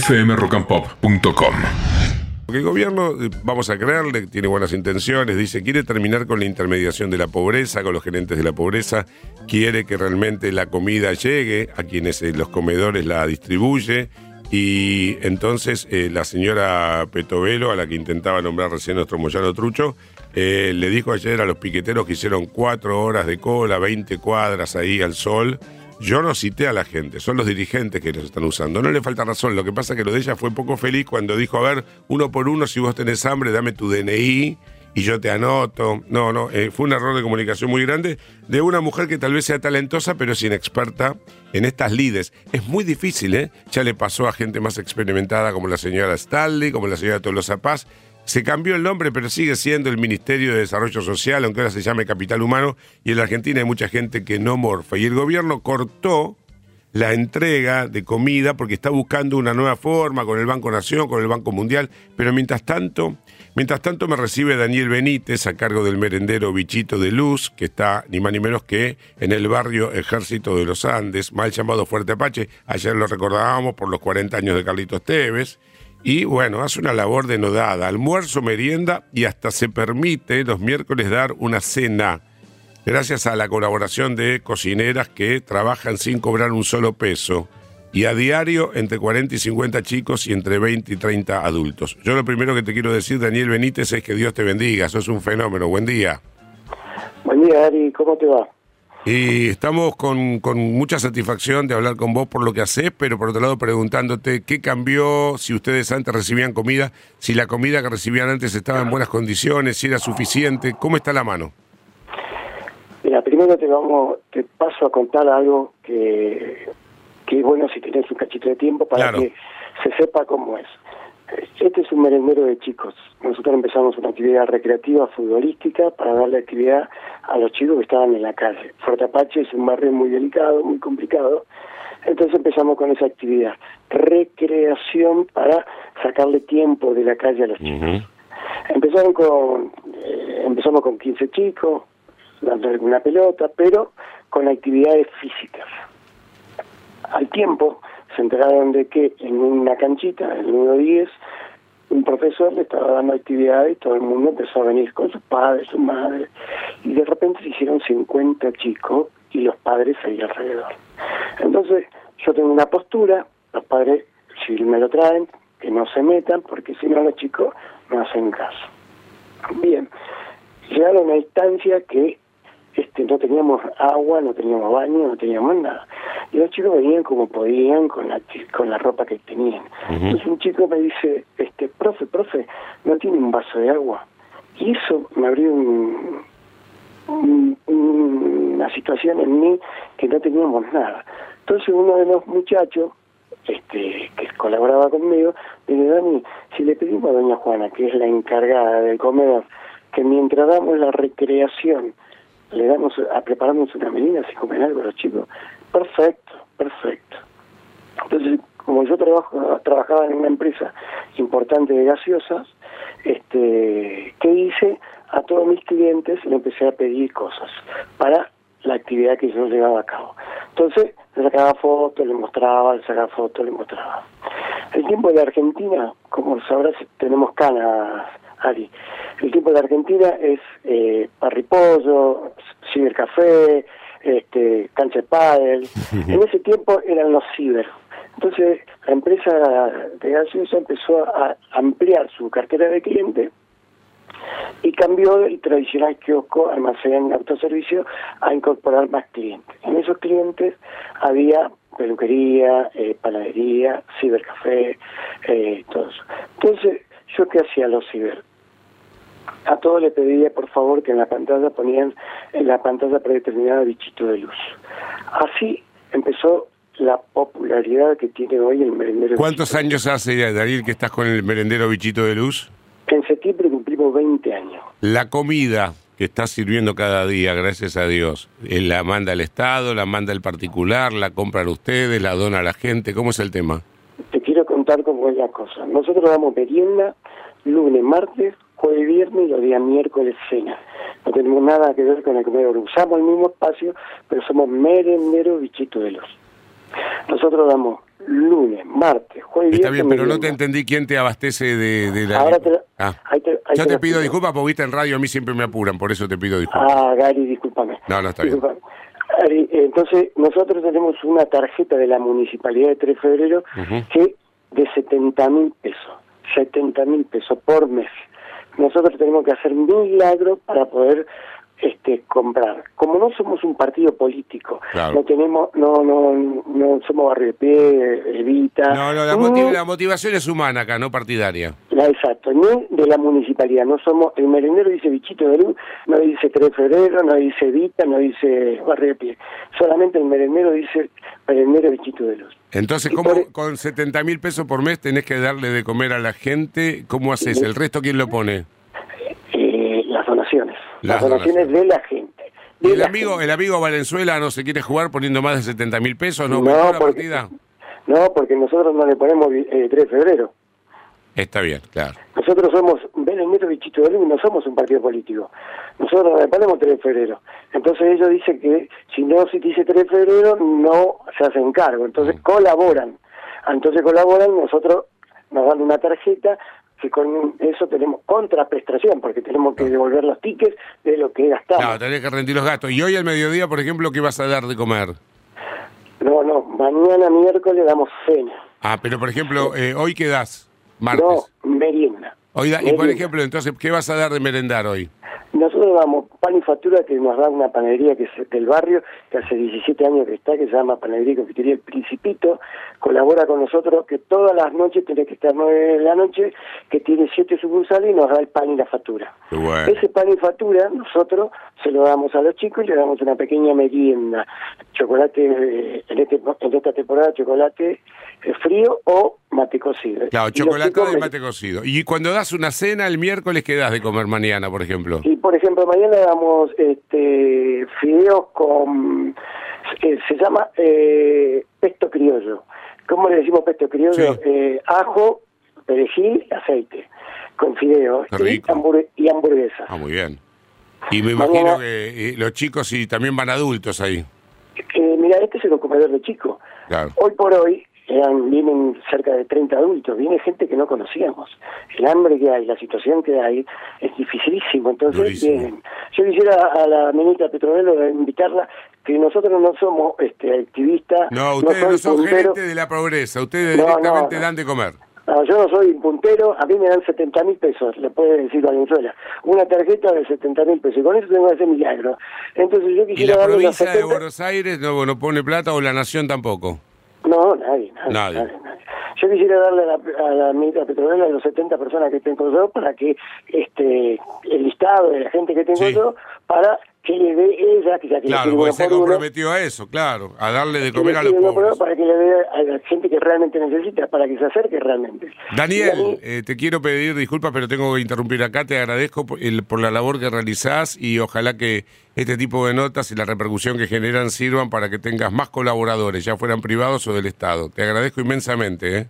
fmrockandpop.com. Porque el gobierno, eh, vamos a creerle, tiene buenas intenciones, dice, quiere terminar con la intermediación de la pobreza, con los gerentes de la pobreza, quiere que realmente la comida llegue a quienes en los comedores la distribuye. Y entonces eh, la señora Petovelo, a la que intentaba nombrar recién nuestro Moyano Trucho, eh, le dijo ayer a los piqueteros que hicieron cuatro horas de cola, 20 cuadras ahí al sol, yo no cité a la gente, son los dirigentes que los están usando. No le falta razón, lo que pasa es que lo de ella fue poco feliz cuando dijo, a ver, uno por uno, si vos tenés hambre, dame tu DNI y yo te anoto. No, no, eh, fue un error de comunicación muy grande de una mujer que tal vez sea talentosa, pero sin experta en estas lides. Es muy difícil, ¿eh? Ya le pasó a gente más experimentada como la señora Stanley, como la señora Tolosa Paz, se cambió el nombre, pero sigue siendo el Ministerio de Desarrollo Social, aunque ahora se llame Capital Humano, y en la Argentina hay mucha gente que no morfa. Y el gobierno cortó la entrega de comida porque está buscando una nueva forma con el Banco Nación, con el Banco Mundial, pero mientras tanto, mientras tanto me recibe Daniel Benítez a cargo del merendero Bichito de Luz, que está ni más ni menos que en el barrio Ejército de los Andes, mal llamado Fuerte Apache, ayer lo recordábamos por los 40 años de Carlitos Teves, y bueno, hace una labor denodada, almuerzo, merienda y hasta se permite los miércoles dar una cena, gracias a la colaboración de cocineras que trabajan sin cobrar un solo peso. Y a diario entre 40 y 50 chicos y entre 20 y 30 adultos. Yo lo primero que te quiero decir, Daniel Benítez, es que Dios te bendiga. Sos un fenómeno. Buen día. Buen día, Ari. ¿Cómo te va? Y estamos con, con, mucha satisfacción de hablar con vos por lo que haces, pero por otro lado preguntándote qué cambió, si ustedes antes recibían comida, si la comida que recibían antes estaba en buenas condiciones, si era suficiente, ¿cómo está la mano? Mira, primero te vamos, te paso a contar algo que, que es bueno si tenés un cachito de tiempo para que se sepa cómo es. Este es un merendero de chicos. Nosotros empezamos una actividad recreativa futbolística para darle actividad a los chicos que estaban en la calle. Fuerte Apache es un barrio muy delicado, muy complicado. Entonces empezamos con esa actividad. Recreación para sacarle tiempo de la calle a los chicos. Empezaron con, eh, empezamos con 15 chicos, dando una pelota, pero con actividades físicas. Al tiempo se enteraron de que en una canchita, el 10, un profesor le estaba dando actividad y todo el mundo empezó a venir con sus padres, sus madres, y de repente se hicieron 50 chicos y los padres ahí alrededor. Entonces, yo tengo una postura, los padres, si me lo traen, que no se metan, porque si no los chicos no hacen caso. Bien, llegaron a una instancia que este, no teníamos agua, no teníamos baño, no teníamos nada. Y los chicos venían como podían con la, con la ropa que tenían. Entonces un chico me dice, este, profe, profe, ¿no tiene un vaso de agua? Y eso me abrió una situación en mí que no teníamos nada. Entonces uno de los muchachos este, que colaboraba conmigo, me dice, Dani, si le pedimos a doña Juana, que es la encargada del comedor, que mientras damos la recreación, le damos a prepararnos una medida si comen algo los chicos. Perfecto, perfecto. Entonces, como yo trabajo, trabajaba en una empresa importante de gaseosas, este, ¿qué hice? A todos mis clientes le empecé a pedir cosas para la actividad que yo llevaba a cabo. Entonces, le sacaba fotos, le mostraba, le sacaba fotos, le mostraba. El tiempo de Argentina, como sabrás, tenemos canas Ari. El tiempo de Argentina es eh, parripollo, cibercafé, este, cancha de pádel. en ese tiempo eran los ciber. Entonces la empresa de gaseosa empezó a ampliar su cartera de clientes y cambió del tradicional kiosco, almacén, autoservicio a incorporar más clientes. En esos clientes había peluquería, eh, panadería, cibercafé, eh, todo eso. Entonces, ¿yo qué hacía los ciber? A todos le pedía por favor que en la pantalla ponían en la pantalla predeterminada bichito de luz. Así empezó la popularidad que tiene hoy el merendero. ¿Cuántos años hace, Darío, que estás con el merendero bichito de luz? En septiembre cumplimos 20 años. La comida que está sirviendo cada día, gracias a Dios, eh, ¿la manda el Estado, la manda el particular, la compran ustedes, la dona a la gente? ¿Cómo es el tema? Te quiero contar cómo es la cosa. Nosotros damos merienda lunes, martes, jueves, viernes y los días miércoles cena. No tenemos nada que ver con el comedor. Usamos el mismo espacio, pero somos merenderos bichitos de luz. Nosotros damos lunes, martes, jueves. Está bien, pero no te entendí quién te abastece de, de la... Ahora te- Ah. ahí te- ahí Yo te pido disculpas porque viste en radio a mí siempre me apuran, por eso te pido disculpas. Ah, Gary, discúlpame. No, no, está bien. Gary, entonces, nosotros tenemos una tarjeta de la Municipalidad de 3 de Febrero Ujú. que de 70 mil pesos. 70 mil pesos por mes. Nosotros tenemos que hacer milagro para poder este comprar. Como no somos un partido político, Claro. no tenemos, no, no, no somos barrio Evita. No, no, la, motiv- la motivación es humana acá, no partidaria. la- exacto, ni de la municipalidad. No somos, el merendero dice bichito de luz, no dice 3 de febrero, no dice Vita, no dice barrio de pie. Solamente el merendero dice merendero bichito de luz. Entonces, ¿cómo por- e- con 70 mil pesos por mes tenés que darle de comer a la gente? ¿Cómo haces? ¿El resto quién lo pone? Las donaciones. Las, Las donaciones, de la gente. de ¿Y el la amigo, gente. el amigo Valenzuela no se quiere jugar poniendo más de 70 mil pesos? ¿No, No, porque-? No, porque nosotros no le ponemos eh, 3 de febrero. Está bien, claro. Nosotros somos Merendero Bichito de Luz, no somos un partido político. Nosotros no le ponemos 3 de febrero. Entonces ellos dicen que si no se dice 3 de febrero, no se hacen cargo. Entonces Mm. colaboran. Entonces colaboran, nosotros nos dan una tarjeta que con eso tenemos contraprestación, porque tenemos que devolver los tickets de lo que gastamos. Claro, tenés que rendir los gastos. Y hoy al mediodía, por ejemplo, ¿qué vas a dar de comer? No, no, mañana miércoles damos cena. Ah, pero por ejemplo, eh, ¿hoy qué das? Martes. No, merienda. Hoy da- y por ejemplo, entonces, ¿qué vas a dar de merendar hoy? Nosotros damos pan y factura que nos da una panadería que es del barrio, que hace 17 años que está, que se llama Panadería y Confitería El Principito, colabora con nosotros, que todas las noches tiene que estar 9 de la noche, que tiene 7 sucursales y nos da el pan y la factura. Bueno. Ese pan y factura nosotros se lo damos a los chicos y le damos una pequeña merienda. Chocolate, eh, en, este, en esta temporada, chocolate eh, frío o mate cocido. Claro, Y chocolate me- mate cocido. Y cuando das una cena el miércoles, ¿qué das de comer mañana, por ejemplo? Y por ejemplo, mañana damos este, fideos con. eh, se llama eh, pesto criollo. ¿Cómo le decimos pesto criollo? Sí. Eh, ajo, perejil, aceite. Con fideos Qué y, hamburg- y hamburguesas. Ah, muy bien. Y me Mañana- imagino que eh, los chicos y también van adultos ahí. Eh, mira, este es el comedor de chicos. Claro. Hoy por hoy eran, vienen cerca de 30 adultos, viene gente que no conocíamos. El hambre que hay, la situación que hay es dificilísimo, entonces. Yo quisiera a la ministra Petronelo invitarla que nosotros no somos este, activistas, No, ustedes no, soy son gerentes de la pobreza. Ustedes No, directamente no, no. dan de comer. No, yo no soy un puntero, a mí me dan 70 mil pesos, le puede decir Valenzuela. Una tarjeta de 70 mil pesos, y con eso tengo que hacer milagro. Entonces yo ¿Y quisiera la darle los provincia de 70 Buenos Aires no, no pone plata o la nación tampoco? No, nadie, nadie. Nadie. nadie, nadie. Yo quisiera darle a la, a la ministra Petrolera los 70 personas que tengo yo para que este el listado de la gente que tengo Sí. yo para que le dé ella, que ya que Claro, porque se comprometió a eso, claro, a darle de comer a los pobres. para que le dé a la gente que realmente necesita, para que se acerque realmente. Daniel, mí- eh, te quiero pedir disculpas, pero tengo que interrumpir acá. Te agradezco por, el- por la labor que realizás y ojalá que este tipo de notas y la repercusión que generan sirvan para que tengas más colaboradores, ya fueran privados o del Estado. Te agradezco inmensamente. ¿eh?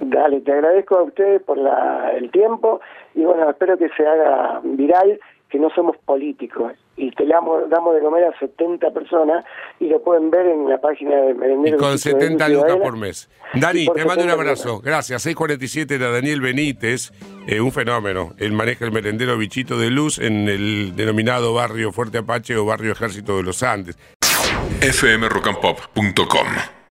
Dale, te agradezco a ustedes por la, el tiempo y bueno, espero que se haga viral, que no somos políticos y te damos, damos de comer a 70 personas y lo pueden ver en la página de Y Merendero con de Luz 70 lucas por mes. Dani, Y por te mando un 70 abrazo. lucas. Gracias. 647 era Daniel Benítez, eh, un fenómeno. Él maneja el merendero Bichito de Luz en el denominado barrio Fuerte Apache o barrio Ejército de los Andes. fmrockandpop.com